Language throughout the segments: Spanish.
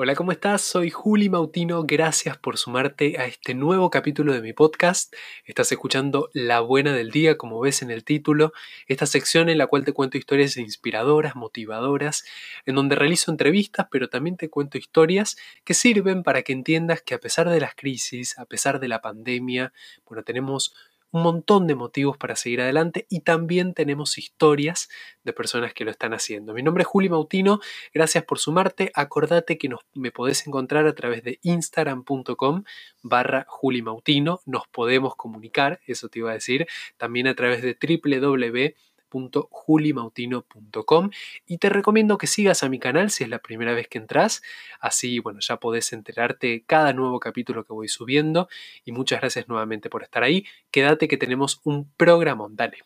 Hola, ¿cómo estás? Soy Juli Mautino. Gracias por sumarte a este nuevo capítulo de mi podcast. Estás escuchando La Buena del Día, como ves en el título, esta sección en la cual te cuento historias inspiradoras, motivadoras, en donde realizo entrevistas, pero también te cuento historias que sirven para que entiendas que a pesar de las crisis, a pesar de la pandemia, bueno, tenemos un montón de motivos para seguir adelante y también tenemos historias de personas que lo están haciendo. Mi nombre es Juli Mautino, gracias por sumarte. Acordate que nos, me podés encontrar a través de instagram.com barra Juli Mautino, nos podemos comunicar, eso te iba a decir, también a través de www www.julimautino.com y te recomiendo que sigas a mi canal si es la primera vez que entras, así bueno, ya podés enterarte cada nuevo capítulo que voy subiendo. Y muchas gracias nuevamente por estar ahí. Quédate que tenemos un programón, dale.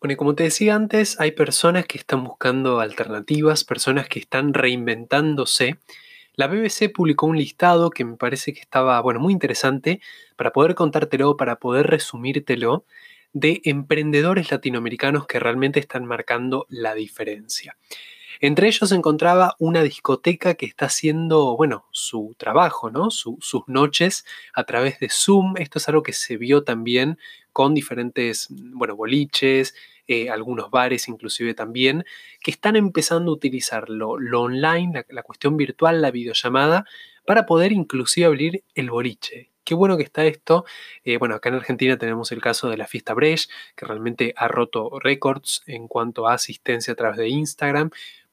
Bueno, y como te decía antes, hay personas que están buscando alternativas, personas que están reinventándose la BBC publicó un listado que me parece que estaba, bueno, muy interesante para poder contártelo, para poder resumírtelo, de emprendedores latinoamericanos que realmente están marcando la diferencia. Entre ellos se encontraba una discoteca que está haciendo, bueno, su trabajo, ¿no? sus noches a través de Zoom. Esto es algo que se vio también con diferentes, bueno, boliches, eh, algunos bares inclusive también, que están empezando a utilizar lo, online, la, cuestión virtual, la videollamada, para poder inclusive abrir el boliche. Qué bueno que está esto. Eh, bueno, acá en Argentina tenemos el caso de la fiesta Brecht, que realmente ha roto récords en cuanto a asistencia a través de Instagram,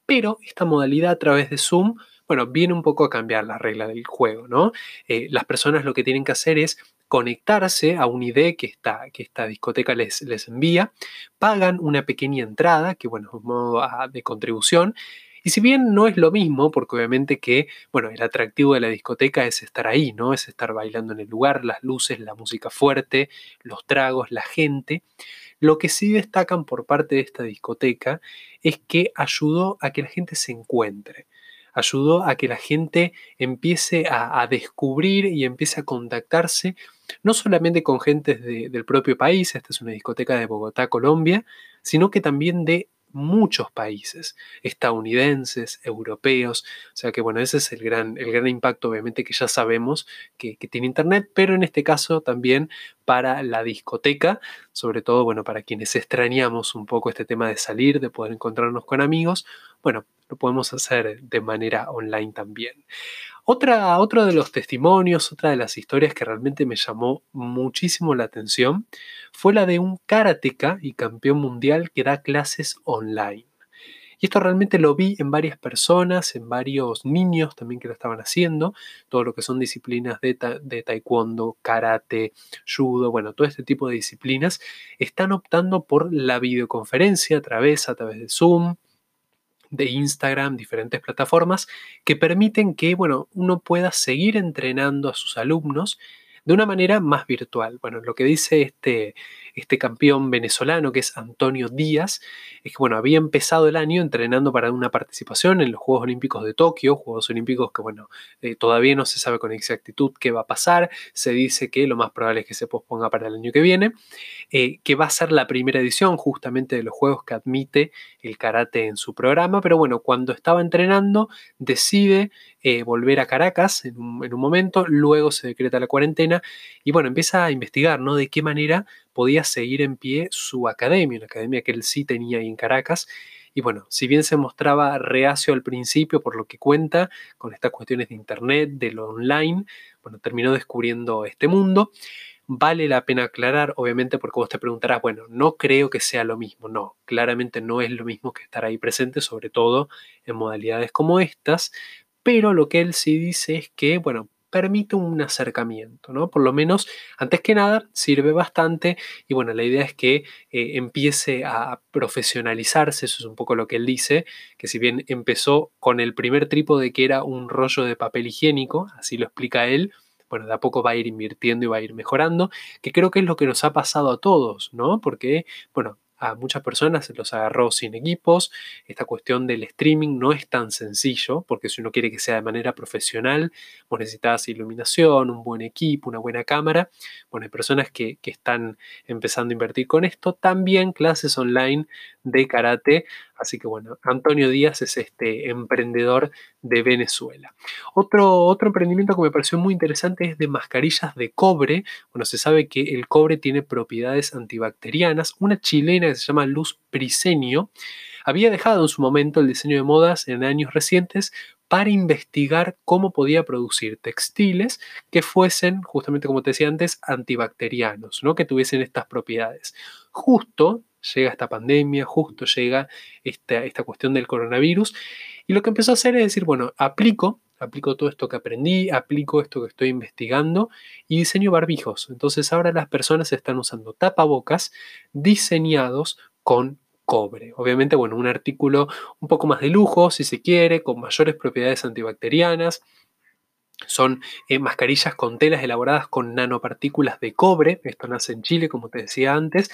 pero esta modalidad a través de Zoom bueno, viene un poco a cambiar la regla del juego, ¿no? Eh, las personas lo que tienen que hacer es conectarse a un ID que esta, que esta discoteca les, les envía, pagan una pequeña entrada, que bueno, es un modo ah, de contribución, y si bien no es lo mismo, porque obviamente que, bueno, el atractivo de la discoteca es estar ahí, ¿no? Es estar bailando en el lugar, las luces, la música fuerte, los tragos, la gente. Lo que sí destacan por parte de esta discoteca es que ayudó a que la gente se encuentre ayudó a que la gente empiece a, descubrir y empiece a contactarse no solamente con gente del propio país, esta es una discoteca de Bogotá, Colombia, sino que también de muchos países, estadounidenses, europeos, o sea que bueno, ese es el gran, el gran impacto obviamente que ya sabemos que, tiene Internet, pero en este caso también para la discoteca, sobre todo bueno, para quienes extrañamos un poco este tema de salir, de poder encontrarnos con amigos, bueno, lo podemos hacer de manera online también. Otra, otro de los testimonios, otra de las historias que realmente me llamó muchísimo la atención fue la de un karateka y campeón mundial que da clases online. Y esto realmente lo vi en varias personas, en varios niños también que lo estaban haciendo, todo lo que son disciplinas de, de taekwondo, karate, judo, bueno, todo este tipo de disciplinas, están optando por la videoconferencia a través, a través de Zoom, de Instagram, diferentes plataformas que permiten que, bueno, uno pueda seguir entrenando a sus alumnos de una manera más virtual. Bueno, lo que dice este, este campeón venezolano, que es Antonio Díaz, es que, bueno, había empezado el año entrenando para una participación en los Juegos Olímpicos de Tokio, Juegos Olímpicos que, bueno, eh, todavía no se sabe con exactitud qué va a pasar, se dice que lo más probable es que se posponga para el año que viene, eh, que va a ser la primera edición justamente de los Juegos que admite el karate en su programa, pero bueno, cuando estaba entrenando decide eh, volver a Caracas en un, en un momento, luego se decreta la cuarentena y bueno, empieza a investigar, ¿no? De qué manera podía seguir en pie su academia, una academia que él sí tenía ahí en Caracas. Y bueno, si bien se mostraba reacio al principio por lo que cuenta con estas cuestiones de internet, de lo online, bueno, terminó descubriendo este mundo. Vale la pena aclarar, obviamente, porque vos te preguntarás, bueno, no creo que sea lo mismo. No, claramente no es lo mismo que estar ahí presente, sobre todo en modalidades como estas. Pero lo que él sí dice es que, bueno, permite un acercamiento, ¿no? Por lo menos, antes que nada, sirve bastante y bueno, la idea es que eh, empiece a profesionalizarse, eso es un poco lo que él dice, que si bien empezó con el primer trípode que era un rollo de papel higiénico, así lo explica él, bueno, de a poco va a ir invirtiendo y va a ir mejorando, que creo que es lo que nos ha pasado a todos, ¿no? Porque, bueno, a muchas personas los agarró sin equipos. Esta cuestión del streaming no es tan sencillo, porque si uno quiere que sea de manera profesional, vos necesitas iluminación, un buen equipo, una buena cámara. Bueno, hay personas que, que están empezando a invertir con esto. También clases online de karate. Así que bueno, Antonio Díaz es este emprendedor de Venezuela. Otro, otro emprendimiento que me pareció muy interesante es de mascarillas de cobre. Bueno, se sabe que el cobre tiene propiedades antibacterianas. Una chilena que se llama Luz Prisenio había dejado en su momento el diseño de modas en años recientes para investigar cómo podía producir textiles que fuesen, justamente como te decía antes, antibacterianos, ¿no? que tuviesen estas propiedades. Justo llega esta pandemia, justo llega esta, esta cuestión del coronavirus, y lo que empezó a hacer es decir, bueno, aplico, aplico todo esto que aprendí, aplico esto que estoy investigando y diseño barbijos. Entonces ahora las personas están usando tapabocas diseñados con cobre. Obviamente, bueno, un artículo un poco más de lujo, si se quiere, con mayores propiedades antibacterianas. Son eh, mascarillas con telas elaboradas con nanopartículas de cobre. Esto nace en Chile, como te decía antes.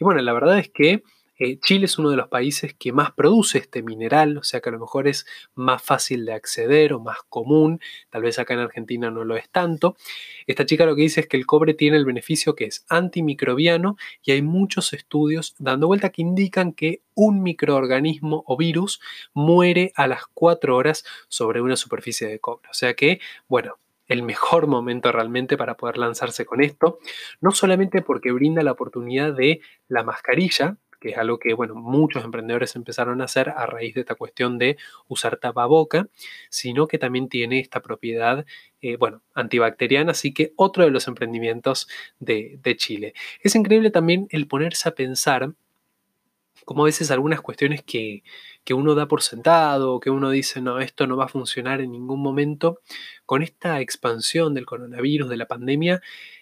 Y bueno, la verdad es que eh, Chile es uno de los países que más produce este mineral, o sea que a lo mejor es más fácil de acceder o más común, tal vez acá en Argentina no lo es tanto. Esta chica lo que dice es que el cobre tiene el beneficio que es antimicrobiano y hay muchos estudios dando vuelta que indican que un microorganismo o virus muere a las 4 horas sobre una superficie de cobre. O sea que, bueno, el mejor momento realmente para poder lanzarse con esto, no solamente porque brinda la oportunidad de la mascarilla, que es algo que, bueno, muchos emprendedores empezaron a hacer a raíz de esta cuestión de usar tapaboca, sino que también tiene esta propiedad, eh, bueno, antibacteriana, así que otro de los emprendimientos de, de Chile. Es increíble también el ponerse a pensar como a veces algunas cuestiones que, que, uno da por sentado, que uno dice, no, esto no va a funcionar en ningún momento, con esta expansión del coronavirus, de la pandemia,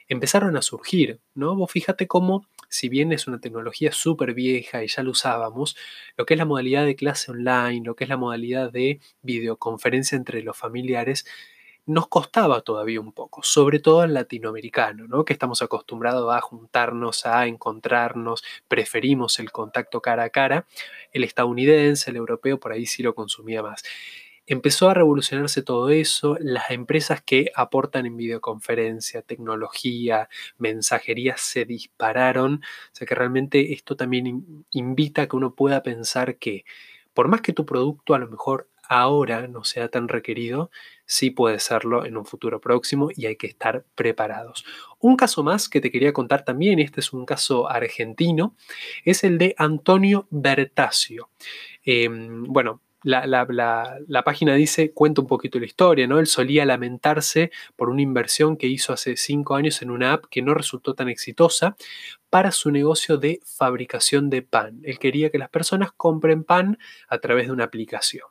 empezaron a surgir, ¿no? Vos fíjate cómo si bien es una tecnología súper vieja y ya lo usábamos, lo que es la modalidad de clase online, lo que es la modalidad de videoconferencia entre los familiares, nos costaba todavía un poco, sobre todo al latinoamericano, ¿no? que estamos acostumbrados a juntarnos, a encontrarnos, preferimos el contacto cara a cara. El estadounidense, el europeo, por ahí sí lo consumía más. Empezó a revolucionarse todo eso, las empresas que aportan en videoconferencia, tecnología, mensajería se dispararon, o sea que realmente esto también invita a que uno pueda pensar que por más que tu producto a lo mejor ahora no sea tan requerido, sí puede serlo en un futuro próximo y hay que estar preparados. Un caso más que te quería contar también, este es un caso argentino, es el de Antonio Bertasio. Em, bueno, la, página dice, cuenta un poquito la historia, ¿no? Él solía lamentarse por una inversión que hizo hace cinco años en una app que no resultó tan exitosa para su negocio de fabricación de pan. Él quería que las personas compren pan a través de una aplicación.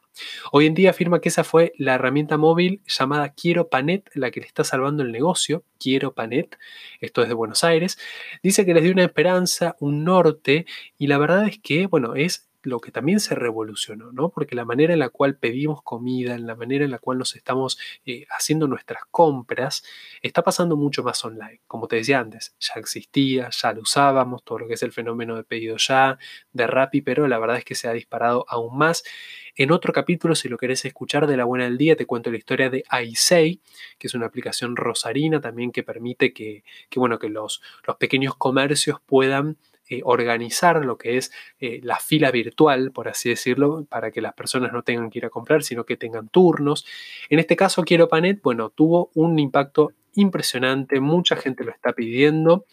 Hoy en día afirma que esa fue la herramienta móvil llamada Quiero Panet la que le está salvando el negocio. Quiero Panet, esto es de Buenos Aires. Dice que les dio una esperanza, un norte y la verdad es que, bueno, es lo que también se revolucionó, ¿no? Porque la manera en la cual pedimos comida, en la manera en la cual nos estamos eh, haciendo nuestras compras, está pasando mucho más online. Como te decía antes, ya existía, ya lo usábamos, todo lo que es el fenómeno de pedido ya, de Rappi, pero la verdad es que se ha disparado aún más. En otro capítulo, si lo querés escuchar de la buena del día, te cuento la historia de iSay, que es una aplicación rosarina también que permite que, bueno, que los pequeños comercios puedan eh, organizar lo que es eh, la fila virtual, por así decirlo, para que las personas no tengan que ir a comprar, sino que tengan turnos. En este caso, Quiero Panet, bueno, tuvo un impacto impresionante, mucha gente lo está pidiendo.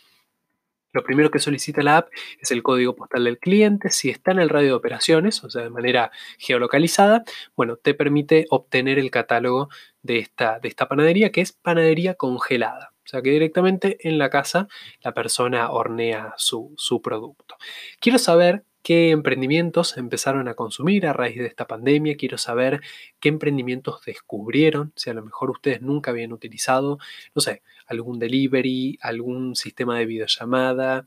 Lo primero que solicita la app es el código postal del cliente. Si está en el radio de operaciones, o sea, de manera geolocalizada, bueno, te permite obtener el catálogo de esta, de esta panadería, que es panadería congelada. O sea que directamente en la casa la persona hornea su, su producto. Quiero saber qué emprendimientos empezaron a consumir a raíz de esta pandemia. Quiero saber qué emprendimientos descubrieron, si a lo mejor ustedes nunca habían utilizado, no sé, algún delivery, algún sistema de videollamada,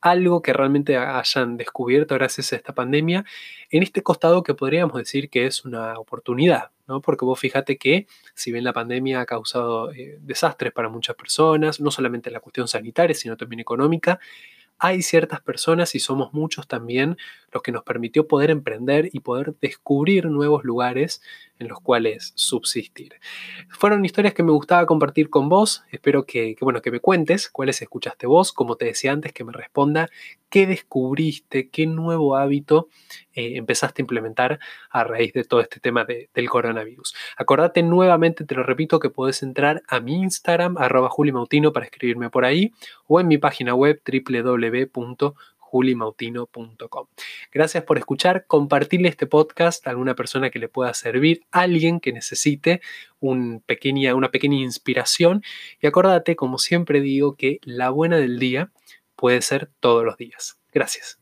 algo que realmente hayan descubierto gracias a esta pandemia en este costado que podríamos decir que es una oportunidad, ¿no? Porque vos fíjate que si bien la pandemia ha causado eh, desastres para muchas personas, no solamente en la cuestión sanitaria, sino también económica, hay ciertas personas y somos muchos también los que nos permitió poder emprender y poder descubrir nuevos lugares en los cuales subsistir. Fueron historias que me gustaba compartir con vos, espero que, bueno, que me cuentes cuáles escuchaste vos, como te decía antes, que me responda qué descubriste, qué nuevo hábito eh, empezaste a implementar a raíz de todo este tema del coronavirus. Acordate nuevamente, te lo repito, que podés entrar a mi Instagram, arroba julimautino, para escribirme por ahí, o en mi página web www.julimautino.com. Gracias por escuchar, compartirle este podcast a alguna persona que le pueda servir, alguien que necesite una pequeña inspiración y acordate, como siempre digo, que la buena del día puede ser todos los días. Gracias.